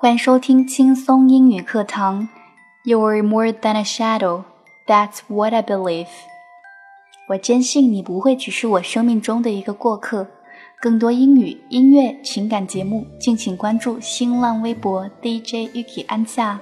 欢迎收听轻松英语课堂。You are more than a shadow. That's what i believe. 我坚信你不会只是我生命中的一个过客。更多英语音乐情感节目敬请关注新浪微博 djyuki 安夏